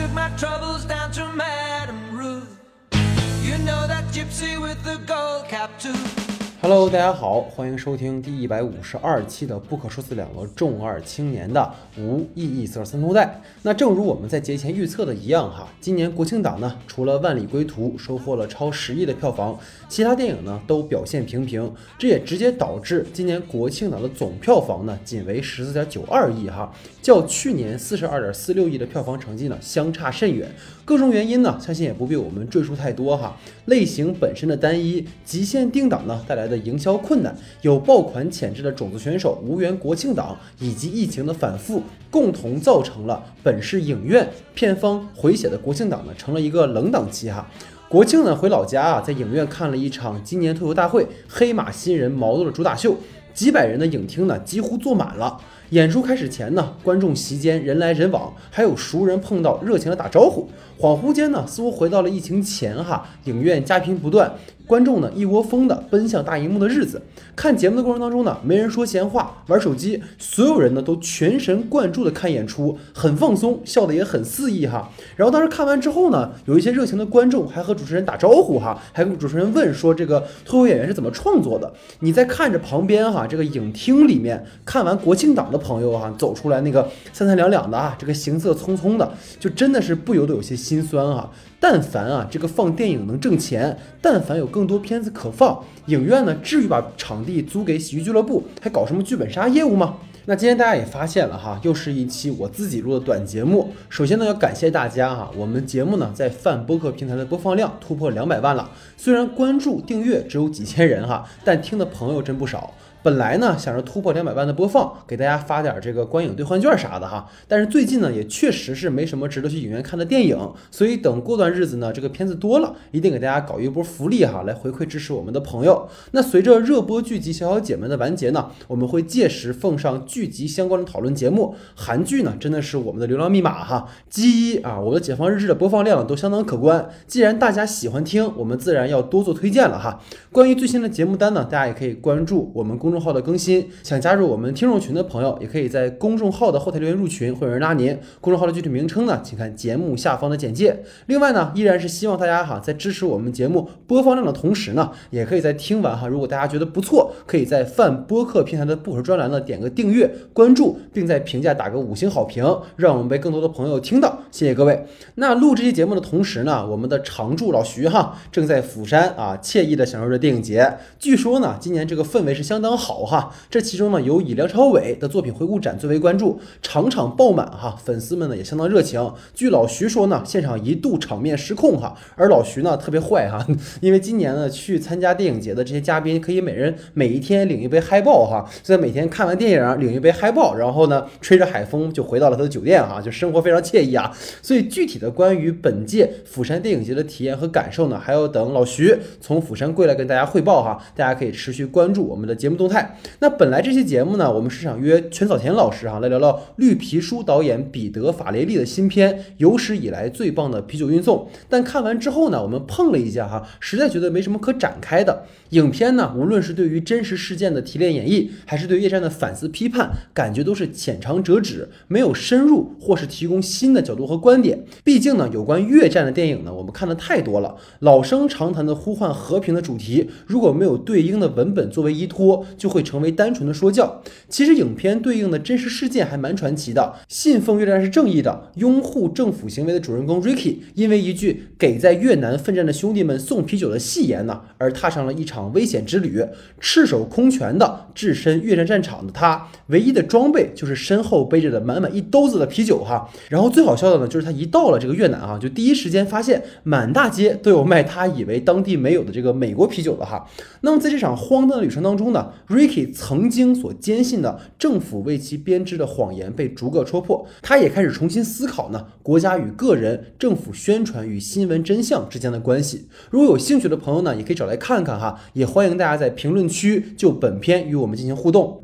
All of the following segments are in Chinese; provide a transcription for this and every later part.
took my troubles down to Madame Ruth. You know that gypsy with the gold cap too. Hello，大家好，欢迎收听第一百五十二期的《不可说死两个重二青年的无意义色三头带》。那正如我们在节前预测的一样，哈，今年国庆档呢，除了《万里归途》收获了超十亿的票房，其他电影呢都表现平平，这也直接导致今年国庆档的总票房呢仅为十四点九二亿，哈，较去年四十二点四六亿的票房成绩呢相差甚远。各种原因呢，相信也不必我们赘述太多哈。类型本身的单一，极限定档呢带来的营销困难，有爆款潜质的种子选手无缘国庆档，以及疫情的反复，共同造成了本市影院片方回血的国庆档呢成了一个冷档期哈。国庆呢回老家啊，在影院看了一场今年脱口大会黑马新人毛豆的主打秀，几百人的影厅呢几乎坐满了。演出开始前呢，观众席间人来人往，还有熟人碰到热情的打招呼。恍惚间呢，似乎回到了疫情前哈，影院佳评不断，观众呢一窝蜂的奔向大荧幕的日子。看节目的过程当中呢，没人说闲话，玩手机，所有人呢都全神贯注的看演出，很放松，笑得也很肆意哈。然后当时看完之后呢，有一些热情的观众还和主持人打招呼哈，还跟主持人问说这个脱口演员是怎么创作的。你在看着旁边哈，这个影厅里面看完国庆档的朋友哈，走出来那个三三两两的啊，这个行色匆匆的，就真的是不由得有些心酸啊。但凡啊，这个放电影能挣钱，但凡有更多片子可放，影院呢，至于把场地租给喜剧俱乐部，还搞什么剧本杀业务吗？那今天大家也发现了哈，又是一期我自己录的短节目。首先呢，要感谢大家哈，我们节目呢在泛播客平台的播放量突破两百万了。虽然关注订阅只有几千人哈，但听的朋友真不少。本来呢想着突破两百万的播放，给大家发点这个观影兑换券啥的哈，但是最近呢也确实是没什么值得去影院看的电影，所以等过段日子呢这个片子多了，一定给大家搞一波福利哈，来回馈支持我们的朋友。那随着热播剧集《小小姐们》的完结呢，我们会届时奉上剧集相关的讨论节目。韩剧呢真的是我们的流量密码哈，基一啊，我的解放日志的播放量都相当可观。既然大家喜欢听，我们自然要多做推荐了哈。关于最新的节目单呢，大家也可以关注我们公公众号的更新。想加入我们听众群的朋友，也可以在公众号的后台留言入群，会有人拉您。公众号的具体名称呢，请看节目下方的简介。另外呢，依然是希望大家哈，在支持我们节目播放量的同时呢，也可以在听完哈，如果大家觉得不错，可以在泛播客平台的不可专栏呢点个订阅、关注，并在评价打个五星好评，让我们被更多的朋友听到。谢谢各位。那录这期节目的同时呢，我们的常驻老徐哈，正在釜山啊，惬意的享受着电影节。据说呢，今年这个氛围是相当好哈。这其中呢，有以梁朝伟的作品回顾展最为关注，场场爆满哈，粉丝们呢也相当热情。据老徐说呢，现场一度场面失控哈，而老徐呢特别坏哈，因为今年呢去参加电影节的这些嘉宾可以每人每一天领一杯嗨爆哈，所以每天看完电影领一杯嗨爆，然后呢吹着海风就回到了他的酒店哈，就生活非常惬意啊。所以具体的关于本届釜山电影节的体验和感受呢，还要等老徐从釜山归来跟大家汇报哈。大家可以持续关注我们的节目动态。那本来这期节目呢，我们是想约全早田老师哈来聊聊绿皮书导演彼得法雷利的新片有史以来最棒的啤酒运送。但看完之后呢，我们碰了一下哈，实在觉得没什么可展开的。影片呢，无论是对于真实事件的提炼演绎，还是对越战的反思批判，感觉都是浅尝辄止，没有深入或是提供新的角度和观点。毕竟呢，有关越战的电影呢，我们看的太多了，老生常谈的呼唤和平的主题，如果没有对应的文本作为依托，就会成为单纯的说教。其实影片对应的真实事件还蛮传奇的。信奉越战是正义的，拥护政府行为的主人公 Ricky，因为一句给在越南奋战的兄弟们送啤酒的戏言呢，而踏上了一场危险之旅。赤手空拳的置身越战战场的他，唯一的装备就是身后背着的满满一兜子的啤酒哈。然后最好笑的呢，就是他一到了这个越南啊，就第一时间发现满大街都有卖他以为当地没有的这个美国啤酒的哈。那么在这场荒诞的旅程当中呢，Ricky 曾经所坚信的政府为其编织的谎言被逐个戳破，他也开始重新思考呢国家与个人、政府宣传与新闻真相之间的关系。如果有兴趣的朋友呢，也可以找来看看哈，也欢迎大家在评论区就本片与我们进行互动。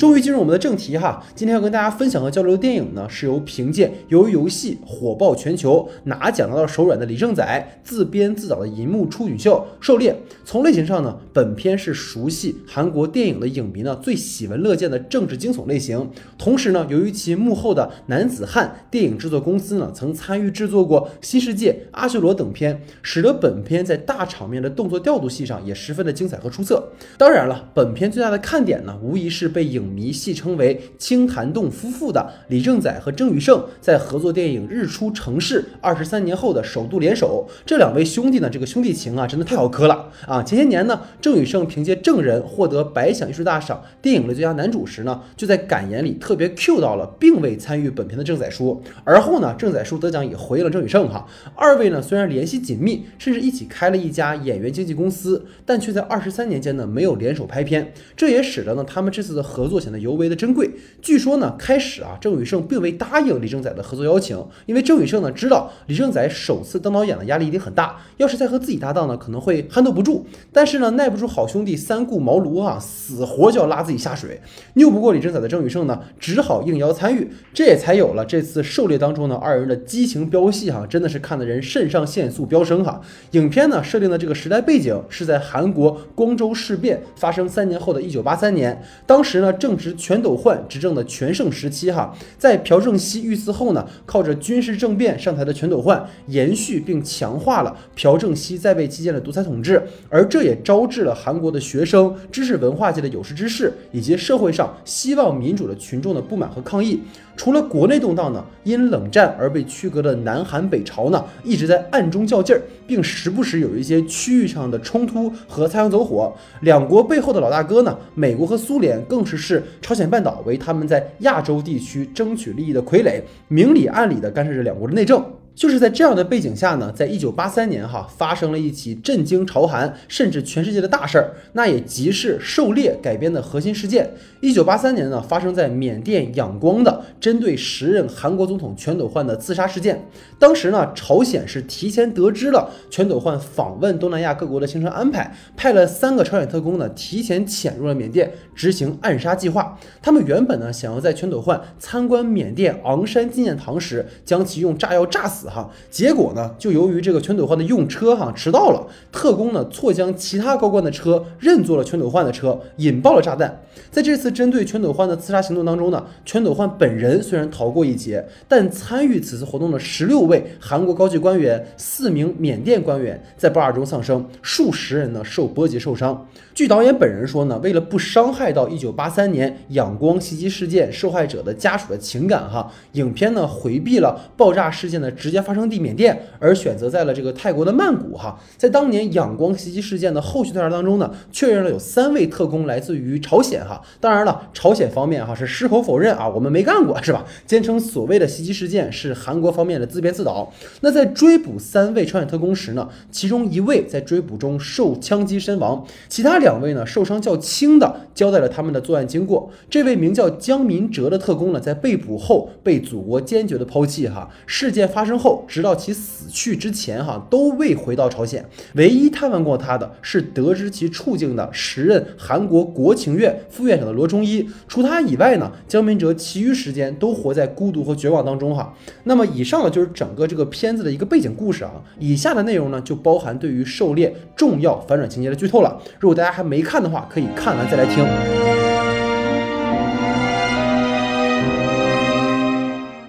终于进入我们的正题哈，今天要跟大家分享和交流的电影呢，是由凭借《鱿鱼游戏》火爆全球、拿奖拿到手软的李正宰自编自导的银幕处女秀《狩猎》。从类型上呢，本片是熟悉韩国电影的影迷呢最喜闻乐见的政治惊悚类型。同时呢，由于其幕后的男子汉电影制作公司呢曾参与制作过《新世界》《阿修罗》等片，使得本片在大场面的动作调度戏上也十分的精彩和出色。当然了，本片最大的看点呢，无疑是被影迷戏称为“青潭洞夫妇”的李正宰和郑宇盛在合作电影《日出城市》二十三年后的首度联手。这两位兄弟呢，这个兄弟情啊，真的太好磕了啊！前些年呢，郑宇盛凭借《证人》获得百想艺术大赏电影的最佳男主时呢，就在感言里特别 Q 到了并未参与本片的郑宰书。而后呢，郑宰书得奖也回应了郑宇盛哈。二位呢，虽然联系紧密，甚至一起开了一家演员经纪公司，但却在二十三年间呢，没有联手拍片。这也使得呢，他们这次的合作显得尤为的珍贵。据说呢，开始啊，郑宇盛并未答应李正宰的合作邀请，因为郑宇盛呢知道李正宰首次当导演的压力一定很大，要是再和自己搭档呢，可能会撼斗不住。但是呢，耐不住好兄弟三顾茅庐啊，死活就要拉自己下水，拗不过李正宰的郑宇盛呢，只好应邀参与，这也才有了这次狩猎当中呢二人的激情飙戏哈，真的是看得人肾上腺素飙升哈。影片呢设定的这个时代背景是在韩国光州事变发生三年后的一九八三年，当时呢郑正值全斗焕执政的全盛时期哈，在朴正熙遇刺后呢，靠着军事政变上台的全斗焕延续并强化了朴正熙在位期间的独裁统治，而这也招致了韩国的学生、知识文化界的有识之士以及社会上希望民主的群众的不满和抗议。除了国内动荡呢，因冷战而被区隔的南韩北朝呢，一直在暗中较劲儿，并时不时有一些区域上的冲突和擦枪走火。两国背后的老大哥呢，美国和苏联更是朝鲜半岛为他们在亚洲地区争取利益的傀儡，明里暗里的干涉着两国的内政。就是在这样的背景下呢，在一九八三年哈发生了一起震惊朝韩甚至全世界的大事儿，那也即是狩猎改编的核心事件。一九八三年呢，发生在缅甸仰光的针对时任韩国总统全斗焕的自杀事件。当时呢，朝鲜是提前得知了全斗焕访问东南亚各国的行程安排，派了三个朝鲜特工呢提前潜入了缅甸执行暗杀计划。他们原本呢想要在全斗焕参观缅甸昂山纪念堂时将其用炸药炸死。哈，结果呢，就由于这个全斗焕的用车哈迟到了，特工呢错将其他高官的车认作了全斗焕的车，引爆了炸弹。在这次针对全斗焕的刺杀行动当中呢，全斗焕本人虽然逃过一劫，但参与此次活动的十六位韩国高级官员、四名缅甸官员在爆炸中丧生，数十人呢受波及受伤。据导演本人说呢，为了不伤害到1983年仰光袭击事件受害者的家属的情感哈，影片呢回避了爆炸事件的直直接发生地缅甸，而选择在了这个泰国的曼谷哈。在当年仰光袭击事件的后续调查当中呢，确认了有三位特工来自于朝鲜哈。当然了，朝鲜方面哈是矢口否认啊，我们没干过是吧？坚称所谓的袭击事件是韩国方面的自编自导。那在追捕三位朝鲜特工时呢，其中一位在追捕中受枪击身亡，其他两位呢受伤较轻的交代了他们的作案经过。这位名叫姜民哲的特工呢，在被捕后被祖国坚决的抛弃哈。事件发生后，直到其死去之前哈，都未回到朝鲜。唯一探望过他的是得知其处境的时任韩国国情院副院长的罗中一。除他以外呢，姜民哲其余时间都活在孤独和绝望当中哈。那么以上呢就是整个这个片子的一个背景故事啊。以下的内容呢就包含对于狩猎重要反转情节的剧透了。如果大家还没看的话，可以看完再来听。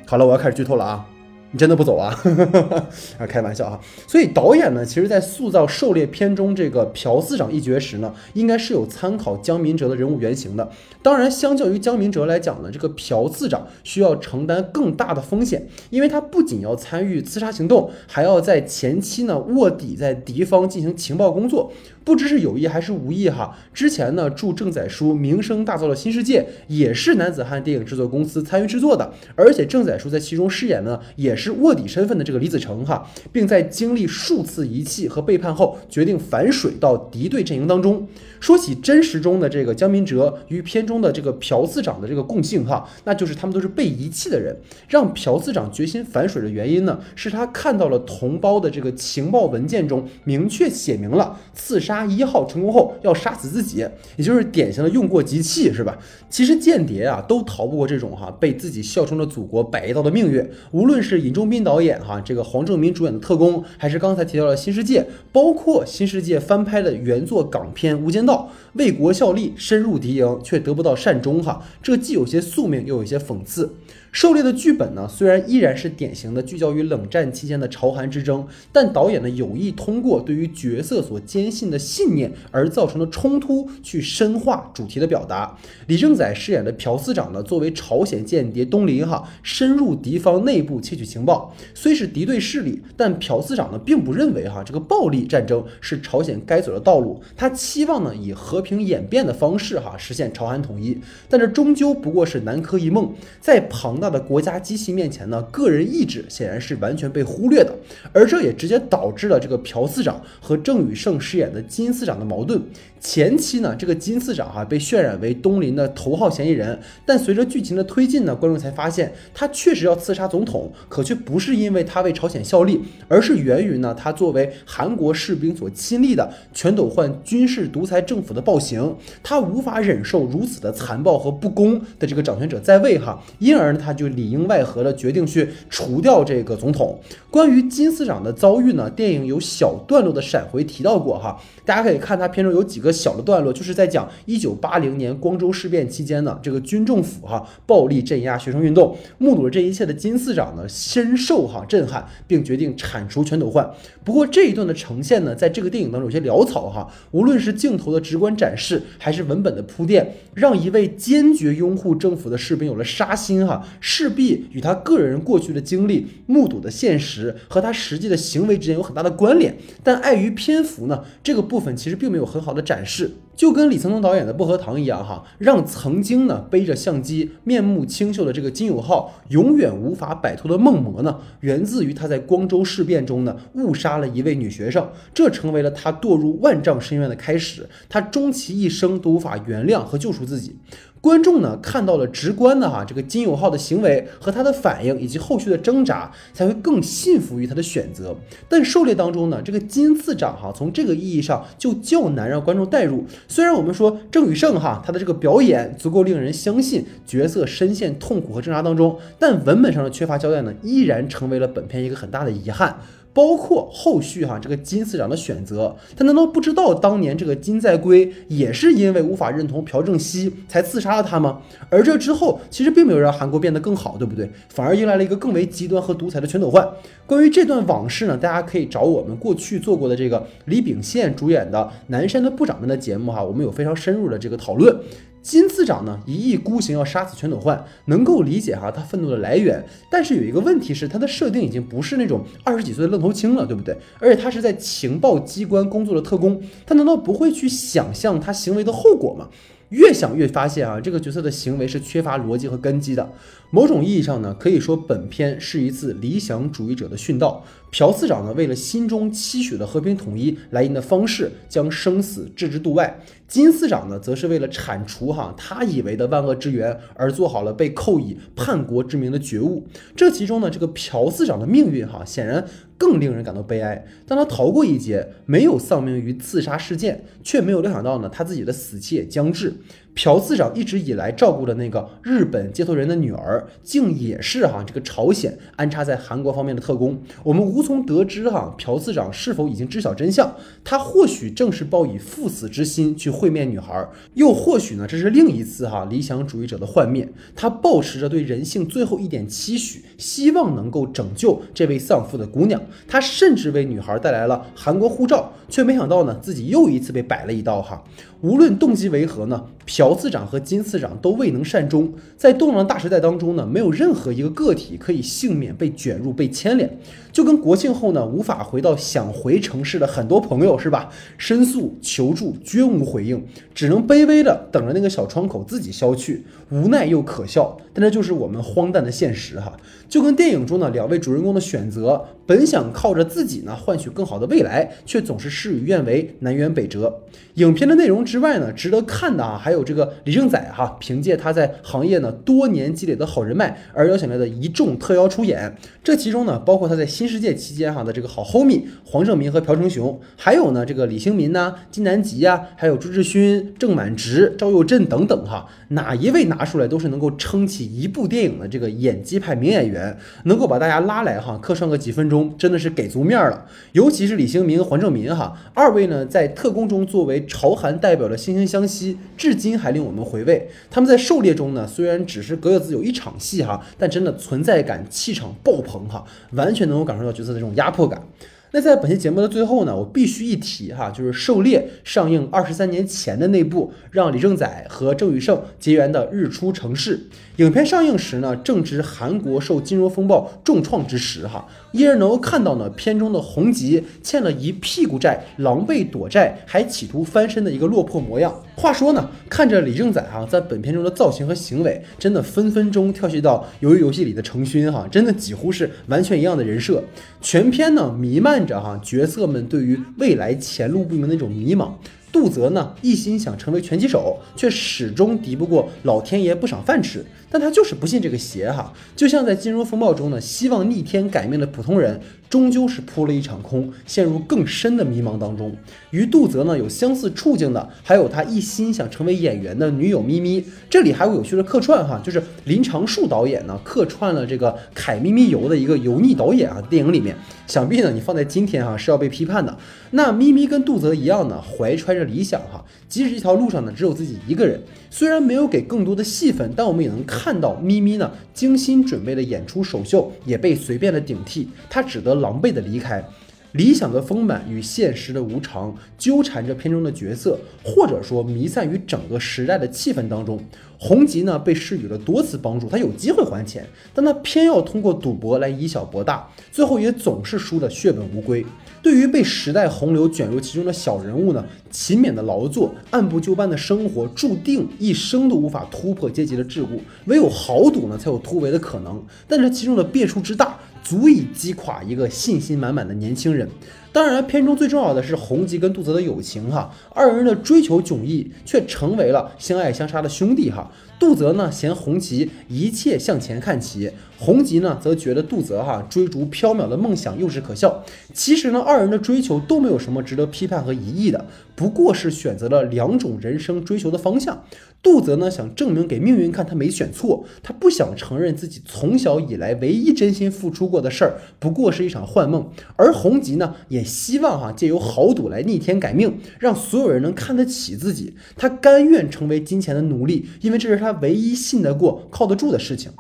好了，我要开始剧透了啊！你真的不走啊？啊，开玩笑啊！所以导演呢，其实在塑造狩猎片中这个朴次长一角时呢，应该是有参考姜民哲的人物原型的。当然，相较于姜民哲来讲呢，这个朴次长需要承担更大的风险，因为他不仅要参与刺杀行动，还要在前期呢卧底在敌方进行情报工作。不知是有意还是无意哈，之前呢助郑载书名声大噪的新世界也是男子汉电影制作公司参与制作的，而且郑载书在其中饰演呢也是卧底身份的这个李子成哈，并在经历数次遗弃和背叛后，决定反水到敌对阵营当中。说起真实中的这个姜明哲与片中的这个朴次长的这个共性哈，那就是他们都是被遗弃的人。让朴次长决心反水的原因呢，是他看到了同胞的这个情报文件中明确写明了刺杀。杀一号成功后要杀死自己，也就是典型的用过即弃，是吧？其实间谍啊都逃不过这种哈被自己效忠的祖国摆一道的命运。无论是尹仲彬导演哈这个黄正明主演的《特工》，还是刚才提到的《新世界》，包括《新世界》翻拍的原作港片《无间道》，为国效力，深入敌营却得不到善终哈，这既有些宿命，又有些讽刺。狩猎的剧本呢，虽然依然是典型的聚焦于冷战期间的朝韩之争，但导演呢有意通过对于角色所坚信的信念而造成的冲突，去深化主题的表达。李正宰饰演的朴司长呢，作为朝鲜间谍东林哈，深入敌方内部窃取情报，虽是敌对势力，但朴司长呢并不认为哈这个暴力战争是朝鲜该走的道路，他期望呢以和平演变的方式哈实现朝韩统一，但这终究不过是南柯一梦，在庞。大的国家机器面前呢，个人意志显然是完全被忽略的，而这也直接导致了这个朴司长和郑宇盛饰演的金司长的矛盾。前期呢，这个金司长哈被渲染为东林的头号嫌疑人，但随着剧情的推进呢，观众才发现他确实要刺杀总统，可却不是因为他为朝鲜效力，而是源于呢他作为韩国士兵所亲历的全斗焕军事独裁政府的暴暴行，他无法忍受如此的残暴和不公的这个掌权者在位哈，因而呢他就里应外合的决定去除掉这个总统。关于金司长的遭遇呢，电影有小段落的闪回提到过哈，大家可以看他片中有几个。小的段落就是在讲一九八零年光州事变期间呢，这个军政府哈暴力镇压学生运动，目睹了这一切的金司长呢深受哈震撼，并决定铲除全斗焕。不过这一段的呈现呢，在这个电影当中有些潦草哈，无论是镜头的直观展示，还是文本的铺垫，让一位坚决拥护政府的士兵有了杀心哈，势必与他个人过去的经历、目睹的现实和他实际的行为之间有很大的关联。但碍于篇幅呢，这个部分其实并没有很好的展。示，就跟李沧东导演的《薄荷糖》一样，哈，让曾经呢背着相机、面目清秀的这个金永浩永远无法摆脱的梦魔呢，源自于他在光州事变中呢误杀了一位女学生，这成为了他堕入万丈深渊的开始，他终其一生都无法原谅和救赎自己。观众呢看到了直观的哈这个金友浩的行为和他的反应以及后续的挣扎，才会更信服于他的选择。但狩猎当中呢，这个金次长哈从这个意义上就较难让观众代入。虽然我们说郑宇盛哈他的这个表演足够令人相信角色深陷痛苦和挣扎当中，但文本上的缺乏交代呢，依然成为了本片一个很大的遗憾。包括后续哈这个金司长的选择，他难道不知道当年这个金在圭也是因为无法认同朴正熙才刺杀了他吗？而这之后其实并没有让韩国变得更好，对不对？反而迎来了一个更为极端和独裁的全斗焕。关于这段往事呢，大家可以找我们过去做过的这个李秉宪主演的《南山的部长们》的节目哈，我们有非常深入的这个讨论。金次长呢一意孤行要杀死全斗焕，能够理解哈他愤怒的来源，但是有一个问题是他的设定已经不是那种二十几岁的愣头青了，对不对？而且他是在情报机关工作的特工，他难道不会去想象他行为的后果吗？越想越发现啊，这个角色的行为是缺乏逻辑和根基的。某种意义上呢，可以说本片是一次理想主义者的殉道。朴次长呢，为了心中期许的和平统一，来人的方式将生死置之度外；金司长呢，则是为了铲除哈他以为的万恶之源，而做好了被扣以叛国之名的觉悟。这其中呢，这个朴司长的命运哈，显然更令人感到悲哀。当他逃过一劫，没有丧命于刺杀事件，却没有料想到呢，他自己的死期也将至。朴次长一直以来照顾的那个日本接头人的女儿，竟也是哈这个朝鲜安插在韩国方面的特工。我们无从得知哈朴次长是否已经知晓真相。他或许正是抱以赴死之心去会面女孩，又或许呢这是另一次哈理想主义者的幻灭。他抱持着对人性最后一点期许，希望能够拯救这位丧父的姑娘。他甚至为女孩带来了韩国护照，却没想到呢自己又一次被摆了一刀哈。无论动机为何呢，朴次长和金次长都未能善终。在动荡大时代当中呢，没有任何一个个体可以幸免被卷入、被牵连。就跟国庆后呢，无法回到想回城市的很多朋友是吧？申诉求助均无回应，只能卑微的等着那个小窗口自己消去，无奈又可笑。但这就是我们荒诞的现实哈。就跟电影中呢两位主人公的选择，本想靠着自己呢换取更好的未来，却总是事与愿违，南辕北辙。影片的内容之外呢，值得看的啊，还有这个李正宰哈，凭借他在行业呢多年积累的好人脉而邀请来的一众特邀出演。这其中呢，包括他在新世界期间哈的这个好 homie 黄正民和朴成雄，还有呢这个李星民呐、金南吉呀，还有朱志勋、郑满直、赵又镇等等哈，哪一位拿出来都是能够撑起一部电影的这个演技派名演员，能够把大家拉来哈客串个几分钟，真的是给足面了。尤其是李星民黄正民哈二位呢，在特工中作为朝韩代表的惺惺相惜，至今还令我们回味。他们在狩猎中呢，虽然只是各自有一场戏哈，但真的存在感、气场爆棚哈，完全能够感受到角色的这种压迫感。那在本期节目的最后呢，我必须一提哈，就是《狩猎》上映二十三年前的那部让李正宰和郑宇盛结缘的《日出城市》。影片上映时呢，正值韩国受金融风暴重创之时哈，依然能够看到呢片中的洪吉欠了一屁股债，狼狈躲债，还企图翻身的一个落魄模样。话说呢，看着李正宰哈在本片中的造型和行为，真的分分钟跳戏到鱿鱼游戏里的成勋哈，真的几乎是完全一样的人设。全片呢弥漫着哈角色们对于未来前路不明的一种迷茫。杜泽呢一心想成为拳击手，却始终敌不过老天爷不赏饭吃。但他就是不信这个邪哈，就像在金融风暴中呢，希望逆天改命的普通人，终究是扑了一场空，陷入更深的迷茫当中。与杜泽呢有相似处境的，还有他一心想成为演员的女友咪咪。这里还有有趣的客串哈，就是林长树导演呢客串了这个凯咪咪游的一个油腻导演啊，电影里面，想必呢你放在今天哈是要被批判的。那咪咪跟杜泽一样呢，怀揣着理想哈，即使这条路上呢只有自己一个人，虽然没有给更多的戏份，但我们也能看到咪咪呢精心准备的演出首秀也被随便的顶替，他只得狼狈的离开。理想的丰满与现实的无常纠缠着片中的角色，或者说弥散于整个时代的气氛当中。洪吉呢被施予了多次帮助，他有机会还钱，但他偏要通过赌博来以小博大，最后也总是输得血本无归。对于被时代洪流卷入其中的小人物呢，勤勉的劳作、按部就班的生活，注定一生都无法突破阶级的桎梏。唯有豪赌呢，才有突围的可能。但这其中的变数之大，足以击垮一个信心满满的年轻人。当然，片中最重要的是洪吉跟杜泽的友情哈，二人的追求迥异，却成为了相爱相杀的兄弟哈。杜泽呢嫌洪吉一切向前看齐，洪吉呢则觉得杜泽哈追逐缥缈的梦想幼稚可笑。其实呢，二人的追求都没有什么值得批判和疑义的，不过是选择了两种人生追求的方向。杜泽呢想证明给命运看他没选错，他不想承认自己从小以来唯一真心付出过的事儿不过是一场幻梦，而洪吉呢也希望哈借由豪赌来逆天改命，让所有人能看得起自己。他甘愿成为金钱的奴隶，因为这是他唯一信得过、靠得住的事情。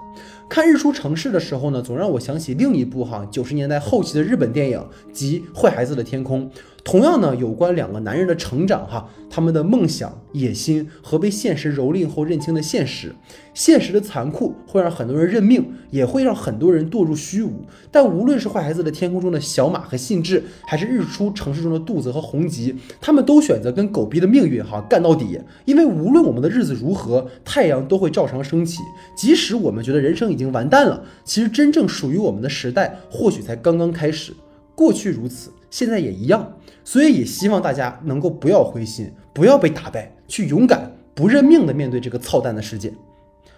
看《日出城市》的时候呢，总让我想起另一部哈九十年代后期的日本电影，即《坏孩子的天空》。同样呢，有关两个男人的成长哈，他们的梦想、野心和被现实蹂躏后认清的现实。现实的残酷会让很多人认命，也会让很多人堕入虚无。但无论是《坏孩子的天空》中的小马和信志，还是《日出城市》中的杜泽和红吉，他们都选择跟狗逼的命运哈干到底。因为无论我们的日子如何，太阳都会照常升起。即使我们觉得人生已经完蛋了，其实真正属于我们的时代或许才刚刚开始。过去如此，现在也一样。所以也希望大家能够不要灰心，不要被打败，去勇敢不认命的面对这个操蛋的世界。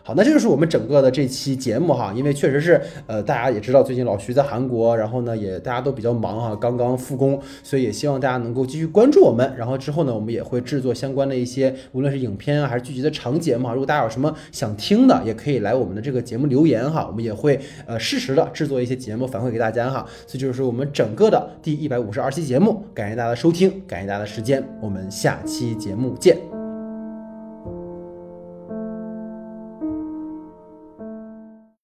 好，那这就是我们整个的这期节目哈，因为确实是，呃，大家也知道最近老徐在韩国，然后呢也大家都比较忙哈，刚刚复工，所以也希望大家能够继续关注我们，然后之后呢，我们也会制作相关的一些，无论是影片啊还是剧集的长节目哈，如果大家有什么想听的，也可以来我们的这个节目留言哈，我们也会呃适时的制作一些节目反馈给大家哈，所以就是我们整个的第一百五十二期节目，感谢大家的收听，感谢大家的时间，我们下期节目见。